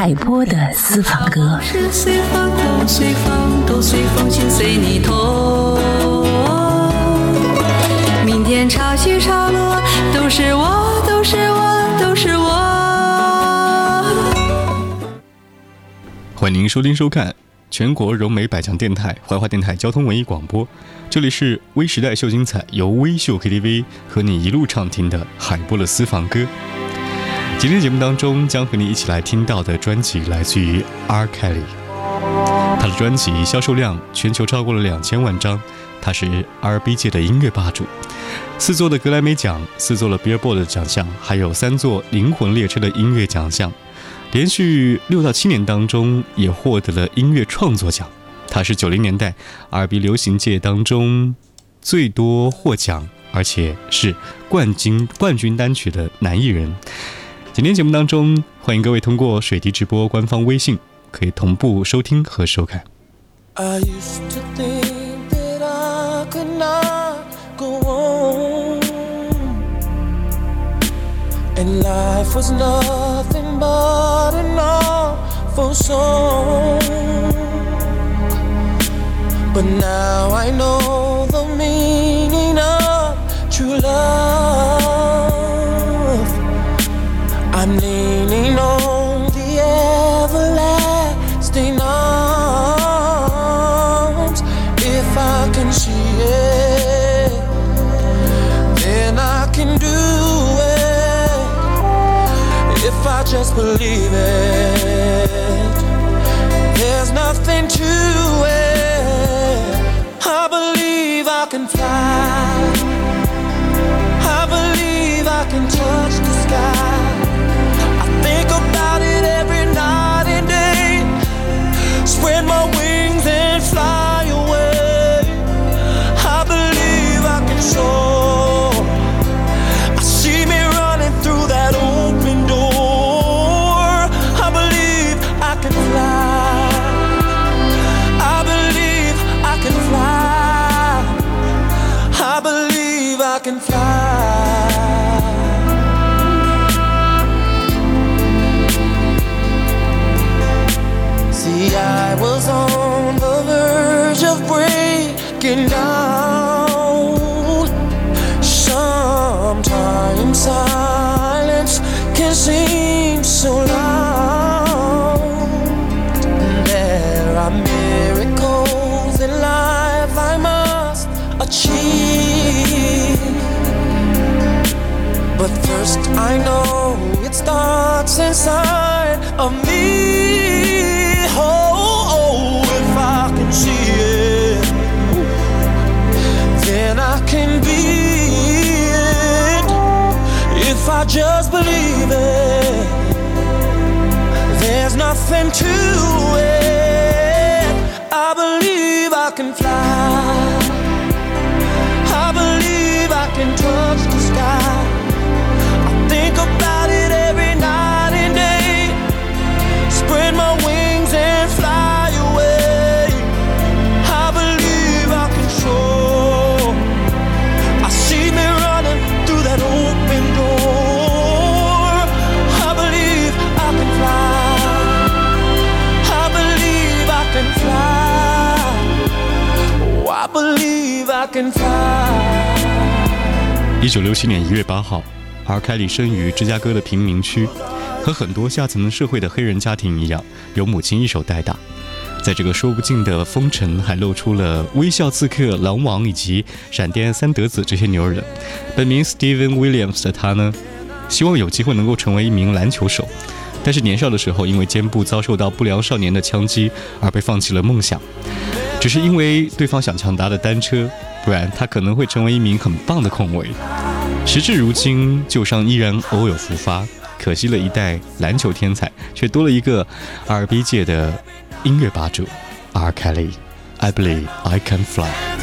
海波的私房歌。是随你痛。明天潮起潮落，都是我，都是我，都是我。欢迎您收听收看全国融媒百强电台怀化电台交通文艺广播，这里是微时代秀精彩，由微秀 KTV 和你一路畅听的海波的私房歌。今天节目当中将和你一起来听到的专辑来自于 R. Kelly，他的专辑销售量全球超过了两千万张，他是 R&B 界的音乐霸主，四座的格莱美奖，四座的 Billboard 奖项，还有三座灵魂列车的音乐奖项。连续六到七年当中，也获得了音乐创作奖。他是九零年代 R&B 流行界当中最多获奖，而且是冠军冠军单曲的男艺人。今天节目当中，欢迎各位通过水滴直播官方微信可以同步收听和收看。I used to think that I could not go on, and life was nothing but an awful song. But now I know believe it, there's nothing to it. I believe I can fly. Breaking down. Sometimes silence can seem so loud. There are miracles in life I must achieve. But first, I know it starts inside of me. Just believe it, there's nothing to it. 一九六七年一月八号而凯里生于芝加哥的贫民区，和很多下层社会的黑人家庭一样，由母亲一手带大。在这个说不尽的风尘，还露出了微笑刺客、狼王以及闪电三德子这些牛人。本名 Steven Williams 的他呢，希望有机会能够成为一名篮球手，但是年少的时候因为肩部遭受到不良少年的枪击而被放弃了梦想。只是因为对方想抢他的单车，不然他可能会成为一名很棒的控卫。时至如今，旧伤依然偶有复发，可惜了一代篮球天才，却多了一个 R&B 界的音乐霸主 R. Kelly。I believe I can fly。fly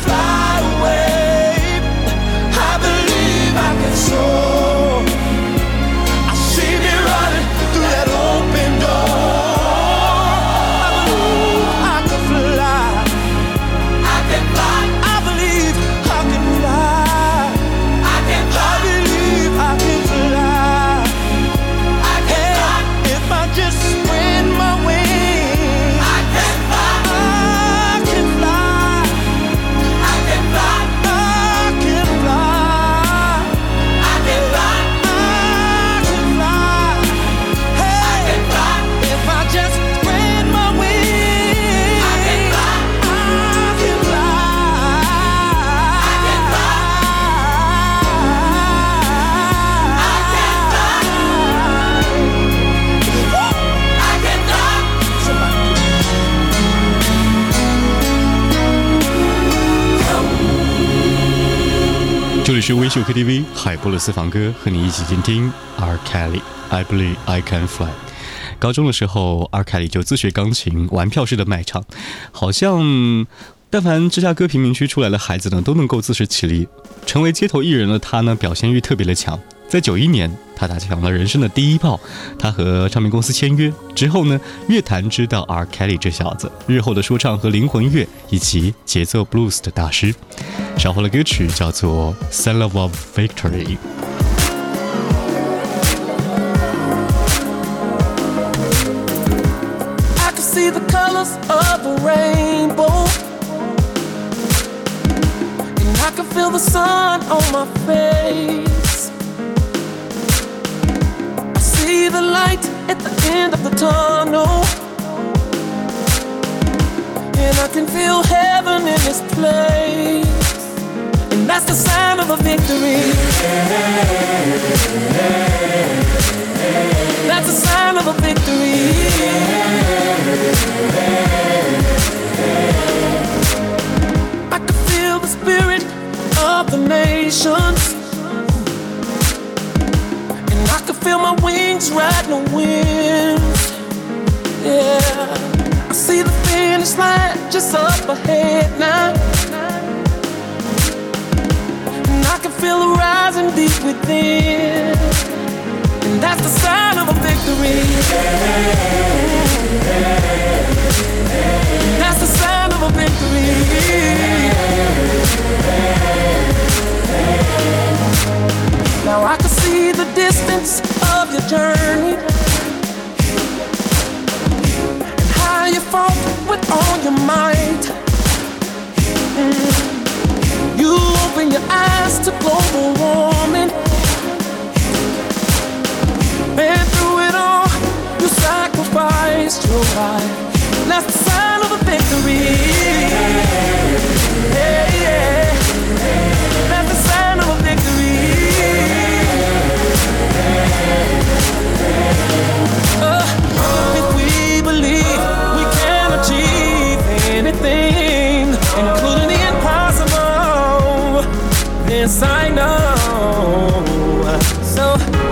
是微秀 KTV 海波的私房歌，和你一起听听 R. Kelly。I believe I can fly。高中的时候，R. Kelly 就自学钢琴，玩票式的卖唱，好像但凡芝加哥贫民区出来的孩子呢，都能够自食其力。成为街头艺人的他呢，表现欲特别的强。在九一年，他打响了人生的第一炮，他和唱片公司签约之后呢，乐坛知道 R. Kelly 这小子，日后的说唱和灵魂乐以及节奏 blues 的大师。稍后的歌曲叫做《Son of Victory》。I can see the colors of the rainbow. And I can feel the sun on my face. The light at the end of the tunnel. And I can feel heaven in this place. And that's the sign of a victory. That's a sign of a victory. I can feel the spirit of the nations. Feel my wings riding the wind. Yeah. I see the finish line just up ahead now. And I can feel the rising deep within. And that's the sign of a victory. That's the sign of a victory. Now I can see the distance of your journey. And how you fought with all your might. Mm. You open your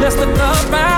That's the up.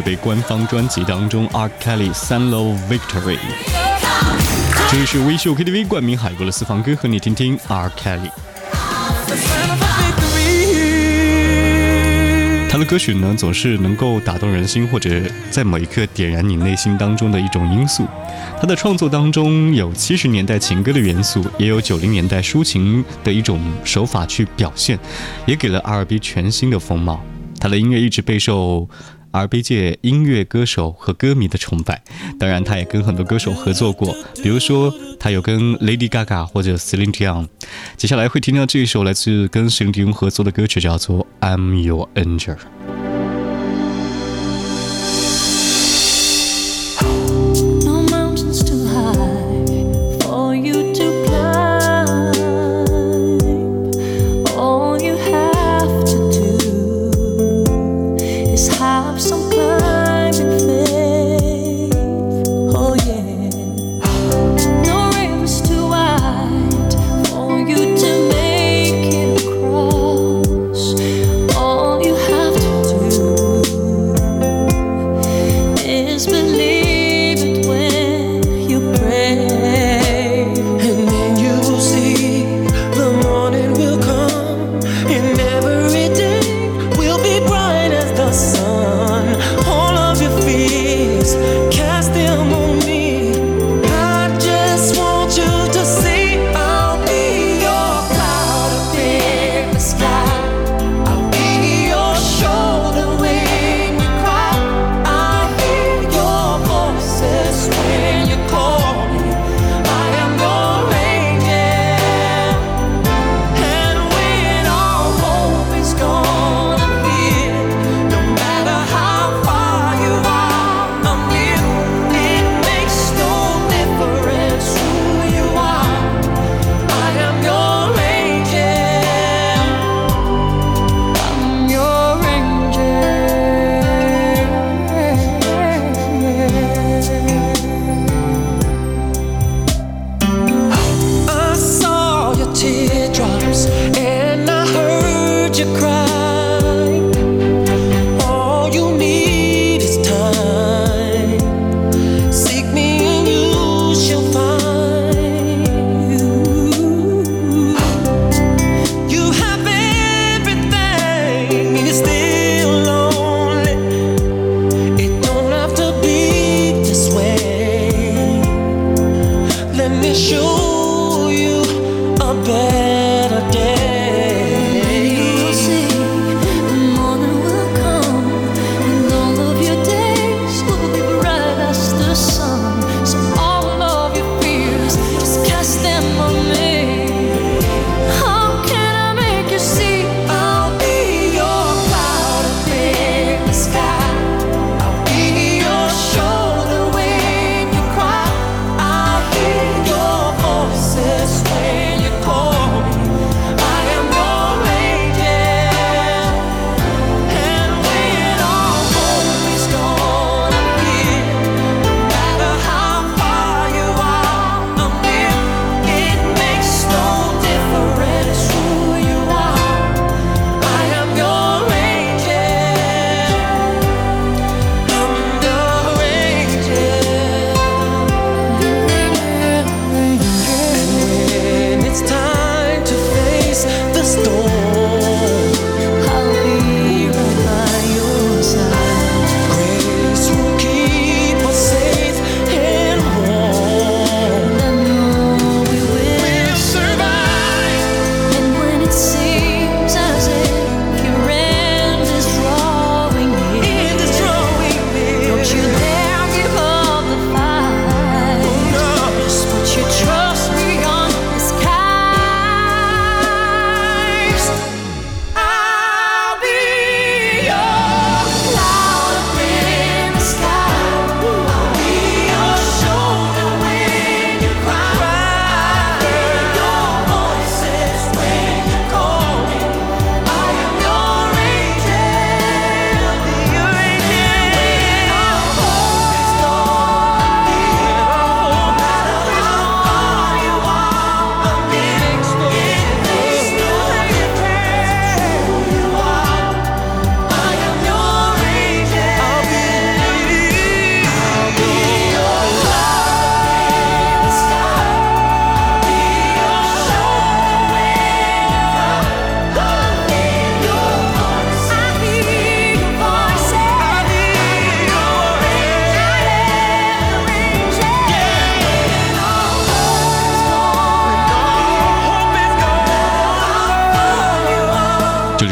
界杯官方专辑当中，R. Kelly《Sun Love Victory》。这里是微秀 KTV 冠名海波的私房歌，和你听听 R. Kelly。他的歌曲呢，总是能够打动人心，或者在某一刻点燃你内心当中的一种因素。他的创作当中有七十年代情歌的元素，也有九零年代抒情的一种手法去表现，也给了 R&B 全新的风貌。他的音乐一直备受。R&B 界音乐歌手和歌迷的崇拜，当然他也跟很多歌手合作过，比如说他有跟 Lady Gaga 或者 Celine Dion。接下来会听到这一首来自跟 Celine Dion 合作的歌曲，叫做《I'm Your Angel》。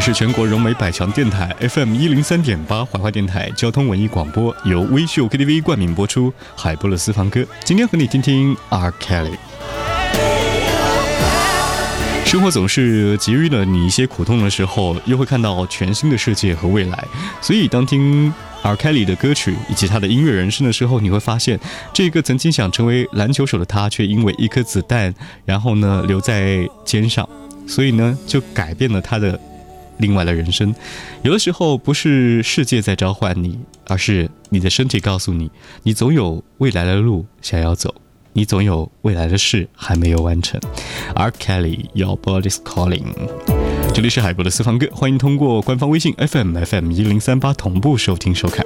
是全国融媒百强电台 FM 一零三点八怀化电台交通文艺广播，由微秀 KTV 冠名播出。海波的私房歌，今天和你听听 R Kelly。生活总是给予了你一些苦痛的时候，又会看到全新的世界和未来。所以，当听 R Kelly 的歌曲以及他的音乐人生的时候，你会发现，这个曾经想成为篮球手的他，却因为一颗子弹，然后呢留在肩上，所以呢就改变了他的另外的人生。有的时候不是世界在召唤你，而是你的身体告诉你，你总有未来的路想要走。你总有未来的事还没有完成。而 Kelly，Your Body's Calling。这里是海波的私房歌，欢迎通过官方微信 FM FM 一零三八同步收听收看。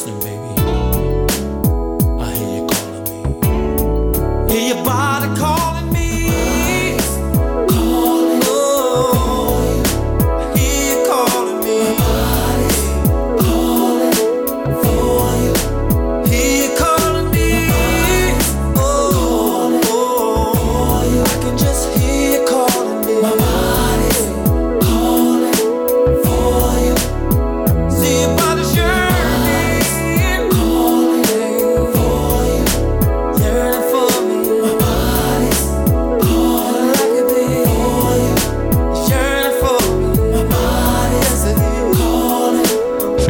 с ним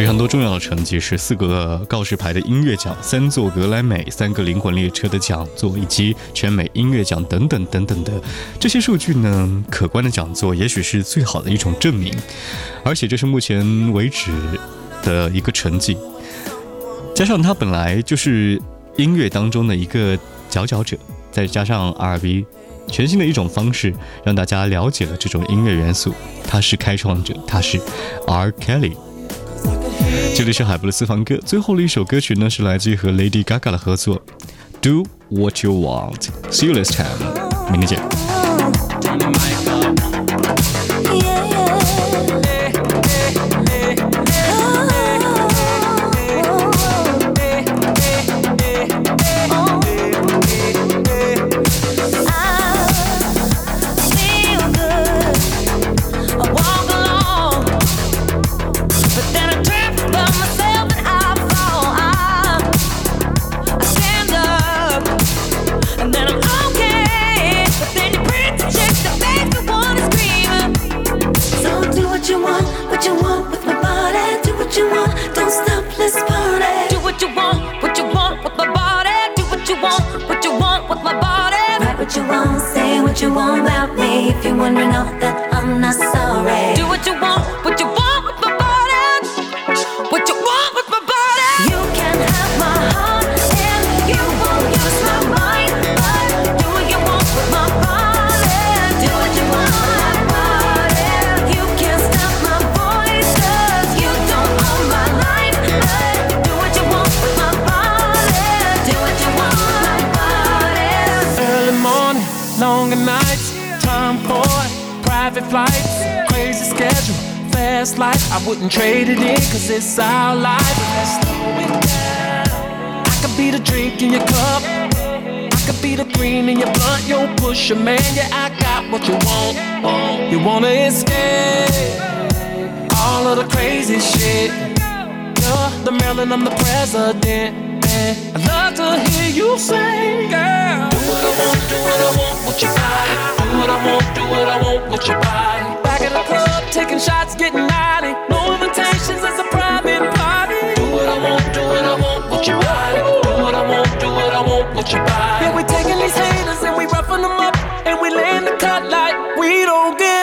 非常多重要的成绩是四个告示牌的音乐奖、三座格莱美、三个灵魂列车的讲座，以及全美音乐奖等等等等的这些数据呢，可观的讲座也许是最好的一种证明，而且这是目前为止的一个成绩。加上他本来就是音乐当中的一个佼佼者，再加上 R&B，全新的一种方式让大家了解了这种音乐元素。他是开创者，他是 R Kelly。这里是海波的私房歌，最后的一首歌曲呢是来自于和 Lady Gaga 的合作，Do What You Want。See you next time，明天见。Wouldn't trade it in, cause it's our life. Let's slow it down. I could be the drink in your cup. I could be the green in your blunt, yo, push a man. Yeah, I got what you want. You wanna escape all of the crazy shit. You're the Maryland, I'm the president. I'd love to hear you say, girl. Do what I want, do what I want with your body. Do what I want, do what I want with your body. Back in the club, taking shots, getting naughty sessions as a private party. Do what I want, do what I want, with your body. Do what I want, do what I want, with your body. Yeah, we taking these haters and we roughing them up and we laying the cut like we don't give.